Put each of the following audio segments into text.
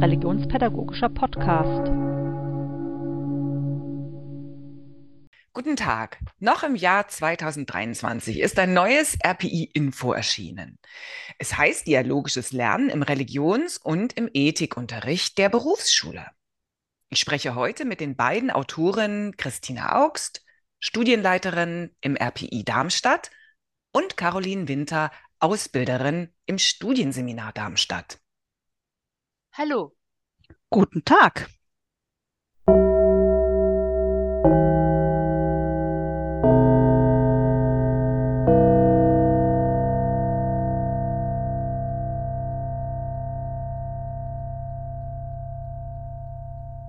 religionspädagogischer Podcast. Guten Tag. Noch im Jahr 2023 ist ein neues RPI-Info erschienen. Es heißt Dialogisches Lernen im Religions- und im Ethikunterricht der Berufsschule. Ich spreche heute mit den beiden Autorinnen Christina Augst, Studienleiterin im RPI Darmstadt, und Caroline Winter, Ausbilderin im Studienseminar Darmstadt. Hallo. Guten Tag.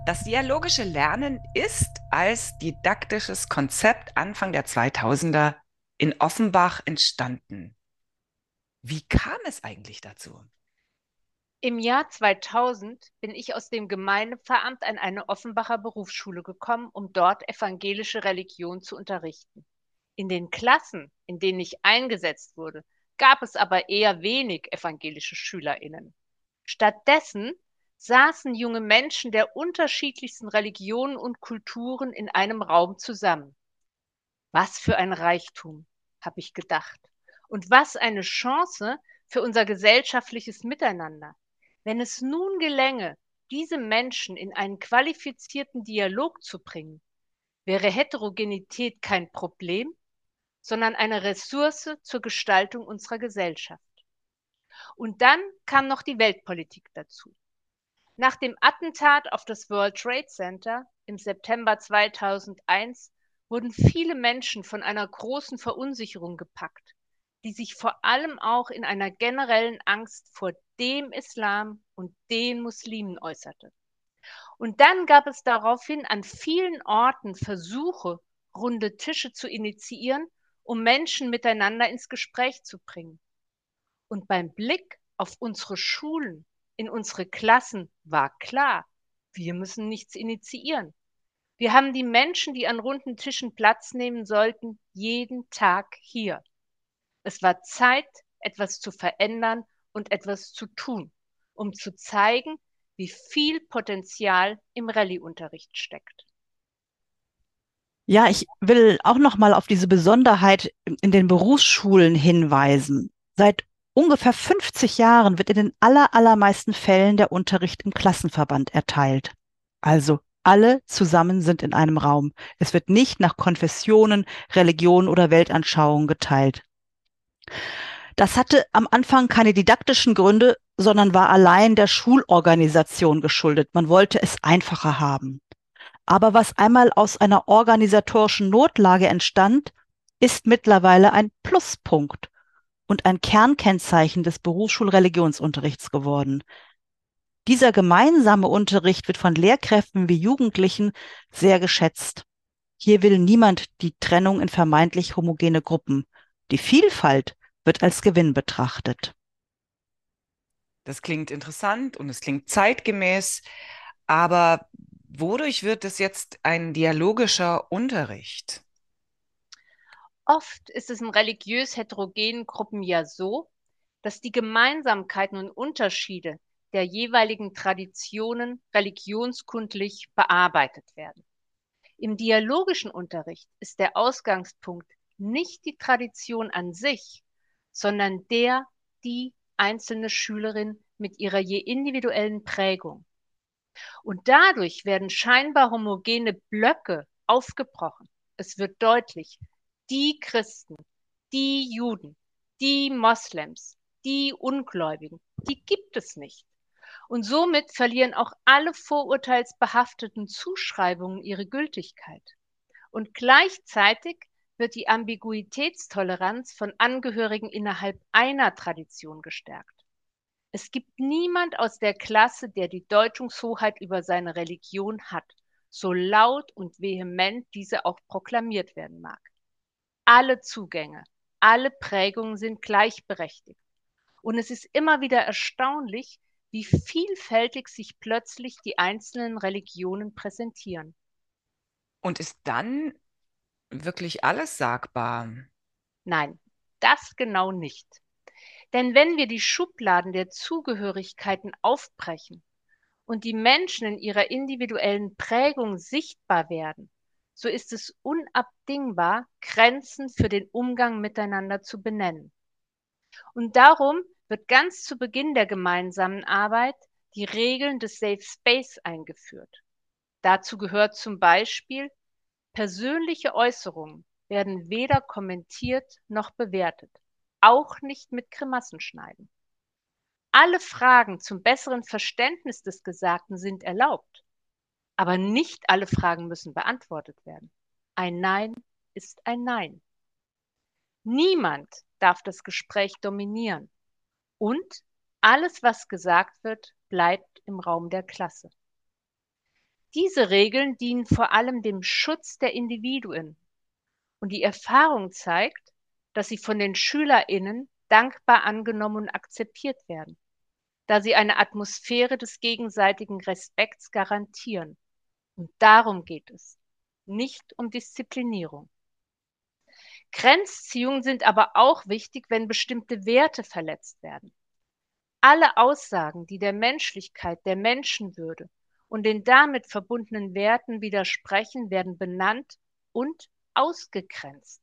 Das dialogische Lernen ist als didaktisches Konzept Anfang der 2000er in Offenbach entstanden. Wie kam es eigentlich dazu? Im Jahr 2000 bin ich aus dem Gemeindeveramt an eine Offenbacher Berufsschule gekommen, um dort evangelische Religion zu unterrichten. In den Klassen, in denen ich eingesetzt wurde, gab es aber eher wenig evangelische Schülerinnen. Stattdessen saßen junge Menschen der unterschiedlichsten Religionen und Kulturen in einem Raum zusammen. Was für ein Reichtum, habe ich gedacht. Und was eine Chance für unser gesellschaftliches Miteinander. Wenn es nun gelänge, diese Menschen in einen qualifizierten Dialog zu bringen, wäre Heterogenität kein Problem, sondern eine Ressource zur Gestaltung unserer Gesellschaft. Und dann kam noch die Weltpolitik dazu. Nach dem Attentat auf das World Trade Center im September 2001 wurden viele Menschen von einer großen Verunsicherung gepackt die sich vor allem auch in einer generellen Angst vor dem Islam und den Muslimen äußerte. Und dann gab es daraufhin an vielen Orten Versuche, runde Tische zu initiieren, um Menschen miteinander ins Gespräch zu bringen. Und beim Blick auf unsere Schulen, in unsere Klassen war klar, wir müssen nichts initiieren. Wir haben die Menschen, die an runden Tischen Platz nehmen sollten, jeden Tag hier. Es war Zeit, etwas zu verändern und etwas zu tun, um zu zeigen, wie viel Potenzial im Rallye-Unterricht steckt. Ja, ich will auch noch mal auf diese Besonderheit in den Berufsschulen hinweisen. Seit ungefähr 50 Jahren wird in den aller, allermeisten Fällen der Unterricht im Klassenverband erteilt. Also alle zusammen sind in einem Raum. Es wird nicht nach Konfessionen, Religion oder Weltanschauung geteilt. Das hatte am Anfang keine didaktischen Gründe, sondern war allein der Schulorganisation geschuldet. Man wollte es einfacher haben. Aber was einmal aus einer organisatorischen Notlage entstand, ist mittlerweile ein Pluspunkt und ein Kernkennzeichen des Berufsschulreligionsunterrichts geworden. Dieser gemeinsame Unterricht wird von Lehrkräften wie Jugendlichen sehr geschätzt. Hier will niemand die Trennung in vermeintlich homogene Gruppen. Die Vielfalt wird als Gewinn betrachtet. Das klingt interessant und es klingt zeitgemäß, aber wodurch wird es jetzt ein dialogischer Unterricht? Oft ist es in religiös heterogenen Gruppen ja so, dass die Gemeinsamkeiten und Unterschiede der jeweiligen Traditionen religionskundlich bearbeitet werden. Im dialogischen Unterricht ist der Ausgangspunkt nicht die Tradition an sich, sondern der, die einzelne Schülerin mit ihrer je individuellen Prägung. Und dadurch werden scheinbar homogene Blöcke aufgebrochen. Es wird deutlich, die Christen, die Juden, die Moslems, die Ungläubigen, die gibt es nicht. Und somit verlieren auch alle vorurteilsbehafteten Zuschreibungen ihre Gültigkeit. Und gleichzeitig wird die Ambiguitätstoleranz von Angehörigen innerhalb einer Tradition gestärkt. Es gibt niemand aus der Klasse, der die Deutungshoheit über seine Religion hat, so laut und vehement diese auch proklamiert werden mag. Alle Zugänge, alle Prägungen sind gleichberechtigt. Und es ist immer wieder erstaunlich, wie vielfältig sich plötzlich die einzelnen Religionen präsentieren. Und ist dann wirklich alles sagbar? Nein, das genau nicht. Denn wenn wir die Schubladen der Zugehörigkeiten aufbrechen und die Menschen in ihrer individuellen Prägung sichtbar werden, so ist es unabdingbar, Grenzen für den Umgang miteinander zu benennen. Und darum wird ganz zu Beginn der gemeinsamen Arbeit die Regeln des Safe Space eingeführt. Dazu gehört zum Beispiel, persönliche Äußerungen werden weder kommentiert noch bewertet, auch nicht mit Grimassen schneiden. Alle Fragen zum besseren Verständnis des Gesagten sind erlaubt, aber nicht alle Fragen müssen beantwortet werden. Ein Nein ist ein Nein. Niemand darf das Gespräch dominieren und alles, was gesagt wird, bleibt im Raum der Klasse. Diese Regeln dienen vor allem dem Schutz der Individuen. Und die Erfahrung zeigt, dass sie von den Schülerinnen dankbar angenommen und akzeptiert werden, da sie eine Atmosphäre des gegenseitigen Respekts garantieren. Und darum geht es, nicht um Disziplinierung. Grenzziehungen sind aber auch wichtig, wenn bestimmte Werte verletzt werden. Alle Aussagen, die der Menschlichkeit, der Menschenwürde und den damit verbundenen Werten widersprechen, werden benannt und ausgegrenzt.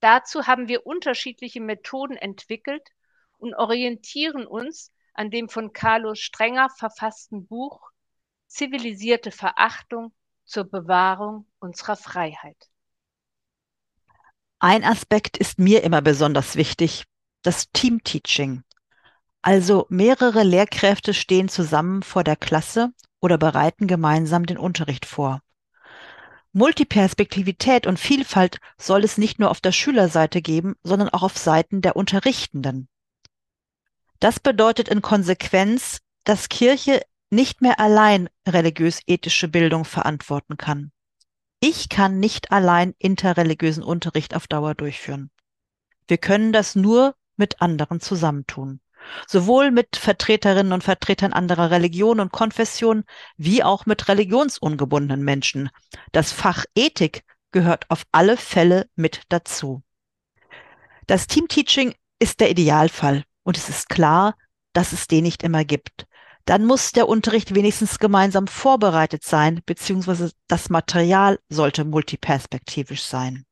Dazu haben wir unterschiedliche Methoden entwickelt und orientieren uns an dem von Carlos Strenger verfassten Buch Zivilisierte Verachtung zur Bewahrung unserer Freiheit. Ein Aspekt ist mir immer besonders wichtig, das Teamteaching. Also mehrere Lehrkräfte stehen zusammen vor der Klasse oder bereiten gemeinsam den Unterricht vor. Multiperspektivität und Vielfalt soll es nicht nur auf der Schülerseite geben, sondern auch auf Seiten der Unterrichtenden. Das bedeutet in Konsequenz, dass Kirche nicht mehr allein religiös-ethische Bildung verantworten kann. Ich kann nicht allein interreligiösen Unterricht auf Dauer durchführen. Wir können das nur mit anderen zusammentun sowohl mit Vertreterinnen und Vertretern anderer Religionen und Konfessionen wie auch mit religionsungebundenen Menschen. Das Fach Ethik gehört auf alle Fälle mit dazu. Das Teamteaching ist der Idealfall und es ist klar, dass es den nicht immer gibt. Dann muss der Unterricht wenigstens gemeinsam vorbereitet sein, beziehungsweise das Material sollte multiperspektivisch sein.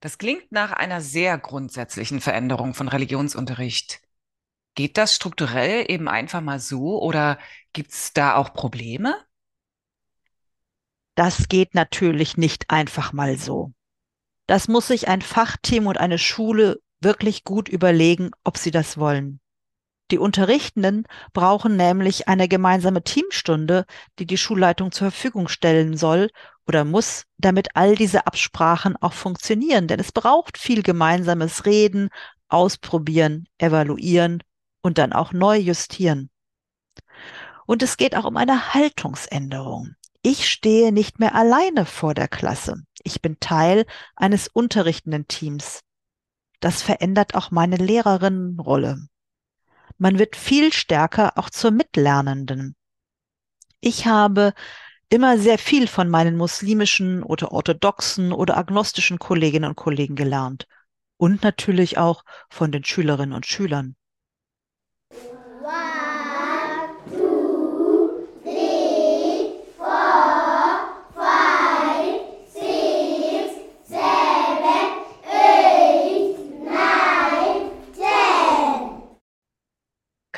Das klingt nach einer sehr grundsätzlichen Veränderung von Religionsunterricht. Geht das strukturell eben einfach mal so oder gibt es da auch Probleme? Das geht natürlich nicht einfach mal so. Das muss sich ein Fachteam und eine Schule wirklich gut überlegen, ob sie das wollen. Die Unterrichtenden brauchen nämlich eine gemeinsame Teamstunde, die die Schulleitung zur Verfügung stellen soll oder muss, damit all diese Absprachen auch funktionieren. Denn es braucht viel gemeinsames Reden, ausprobieren, evaluieren und dann auch neu justieren. Und es geht auch um eine Haltungsänderung. Ich stehe nicht mehr alleine vor der Klasse. Ich bin Teil eines unterrichtenden Teams. Das verändert auch meine Lehrerinnenrolle. Man wird viel stärker auch zur Mitlernenden. Ich habe immer sehr viel von meinen muslimischen oder orthodoxen oder agnostischen Kolleginnen und Kollegen gelernt. Und natürlich auch von den Schülerinnen und Schülern.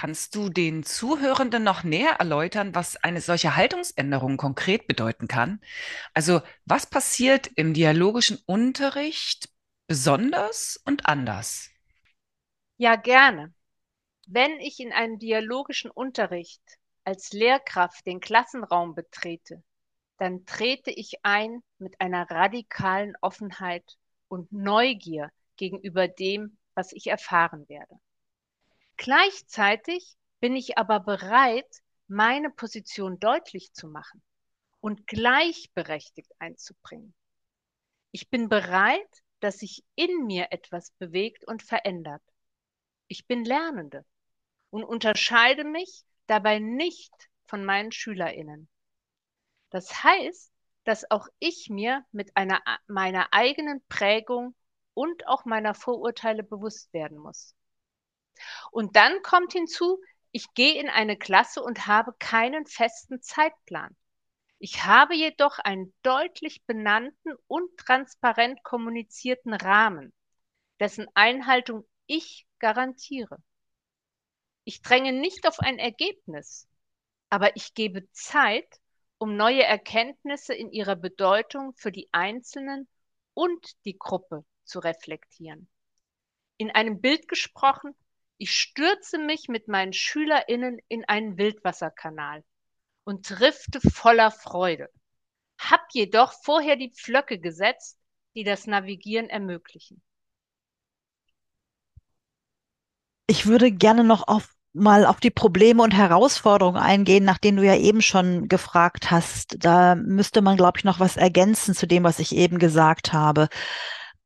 Kannst du den Zuhörenden noch näher erläutern, was eine solche Haltungsänderung konkret bedeuten kann? Also was passiert im dialogischen Unterricht besonders und anders? Ja, gerne. Wenn ich in einem dialogischen Unterricht als Lehrkraft den Klassenraum betrete, dann trete ich ein mit einer radikalen Offenheit und Neugier gegenüber dem, was ich erfahren werde. Gleichzeitig bin ich aber bereit, meine Position deutlich zu machen und gleichberechtigt einzubringen. Ich bin bereit, dass sich in mir etwas bewegt und verändert. Ich bin Lernende und unterscheide mich dabei nicht von meinen Schülerinnen. Das heißt, dass auch ich mir mit einer, meiner eigenen Prägung und auch meiner Vorurteile bewusst werden muss. Und dann kommt hinzu, Ich gehe in eine Klasse und habe keinen festen Zeitplan. Ich habe jedoch einen deutlich benannten und transparent kommunizierten Rahmen, dessen Einhaltung ich garantiere. Ich dränge nicht auf ein Ergebnis, aber ich gebe Zeit, um neue Erkenntnisse in ihrer Bedeutung für die Einzelnen und die Gruppe zu reflektieren. In einem Bild gesprochen, ich stürze mich mit meinen SchülerInnen in einen Wildwasserkanal und drifte voller Freude, hab jedoch vorher die Pflöcke gesetzt, die das Navigieren ermöglichen. Ich würde gerne noch auf mal auf die Probleme und Herausforderungen eingehen, nach denen du ja eben schon gefragt hast. Da müsste man, glaube ich, noch was ergänzen zu dem, was ich eben gesagt habe.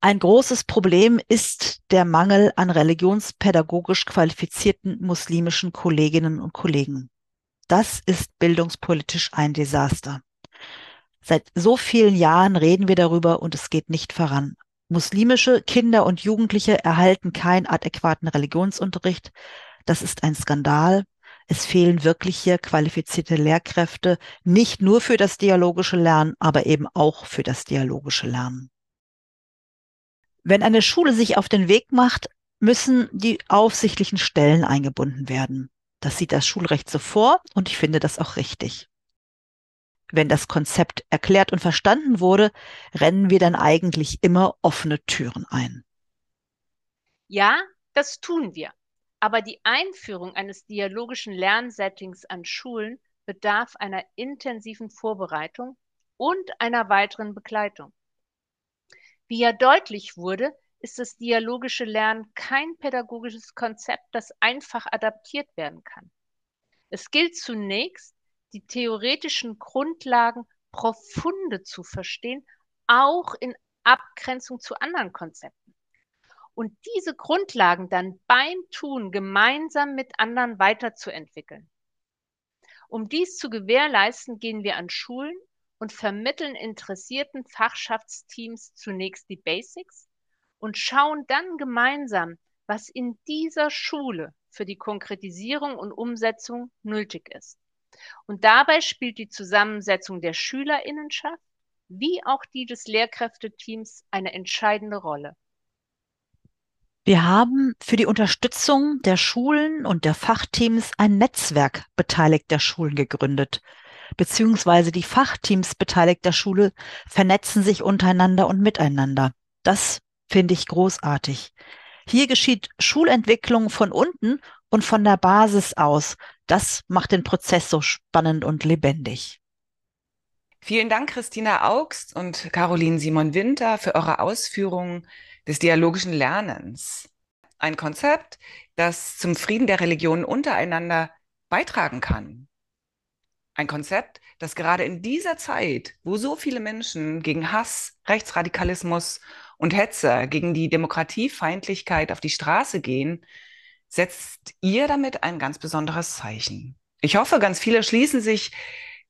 Ein großes Problem ist der Mangel an religionspädagogisch qualifizierten muslimischen Kolleginnen und Kollegen. Das ist bildungspolitisch ein Desaster. Seit so vielen Jahren reden wir darüber und es geht nicht voran. Muslimische Kinder und Jugendliche erhalten keinen adäquaten Religionsunterricht. Das ist ein Skandal. Es fehlen wirklich hier qualifizierte Lehrkräfte, nicht nur für das dialogische Lernen, aber eben auch für das dialogische Lernen. Wenn eine Schule sich auf den Weg macht, müssen die aufsichtlichen Stellen eingebunden werden. Das sieht das Schulrecht so vor und ich finde das auch richtig. Wenn das Konzept erklärt und verstanden wurde, rennen wir dann eigentlich immer offene Türen ein. Ja, das tun wir. Aber die Einführung eines dialogischen Lernsettings an Schulen bedarf einer intensiven Vorbereitung und einer weiteren Begleitung. Wie ja deutlich wurde, ist das dialogische Lernen kein pädagogisches Konzept, das einfach adaptiert werden kann. Es gilt zunächst, die theoretischen Grundlagen profunde zu verstehen, auch in Abgrenzung zu anderen Konzepten und diese Grundlagen dann beim Tun gemeinsam mit anderen weiterzuentwickeln. Um dies zu gewährleisten, gehen wir an Schulen und vermitteln interessierten Fachschaftsteams zunächst die Basics und schauen dann gemeinsam, was in dieser Schule für die Konkretisierung und Umsetzung nötig ist. Und dabei spielt die Zusammensetzung der Schülerinnenschaft wie auch die des Lehrkräfteteams eine entscheidende Rolle. Wir haben für die Unterstützung der Schulen und der Fachteams ein Netzwerk beteiligter Schulen gegründet, beziehungsweise die Fachteams beteiligter Schule vernetzen sich untereinander und miteinander. Das finde ich großartig. Hier geschieht Schulentwicklung von unten und von der Basis aus. Das macht den Prozess so spannend und lebendig. Vielen Dank, Christina Augst und Caroline Simon Winter, für eure Ausführungen des dialogischen Lernens. Ein Konzept, das zum Frieden der Religionen untereinander beitragen kann. Ein Konzept, das gerade in dieser Zeit, wo so viele Menschen gegen Hass, Rechtsradikalismus und Hetze, gegen die Demokratiefeindlichkeit auf die Straße gehen, setzt ihr damit ein ganz besonderes Zeichen. Ich hoffe, ganz viele schließen sich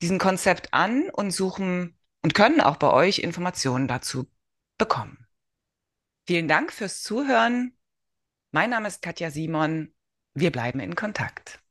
diesem Konzept an und suchen und können auch bei euch Informationen dazu bekommen. Vielen Dank fürs Zuhören. Mein Name ist Katja Simon. Wir bleiben in Kontakt.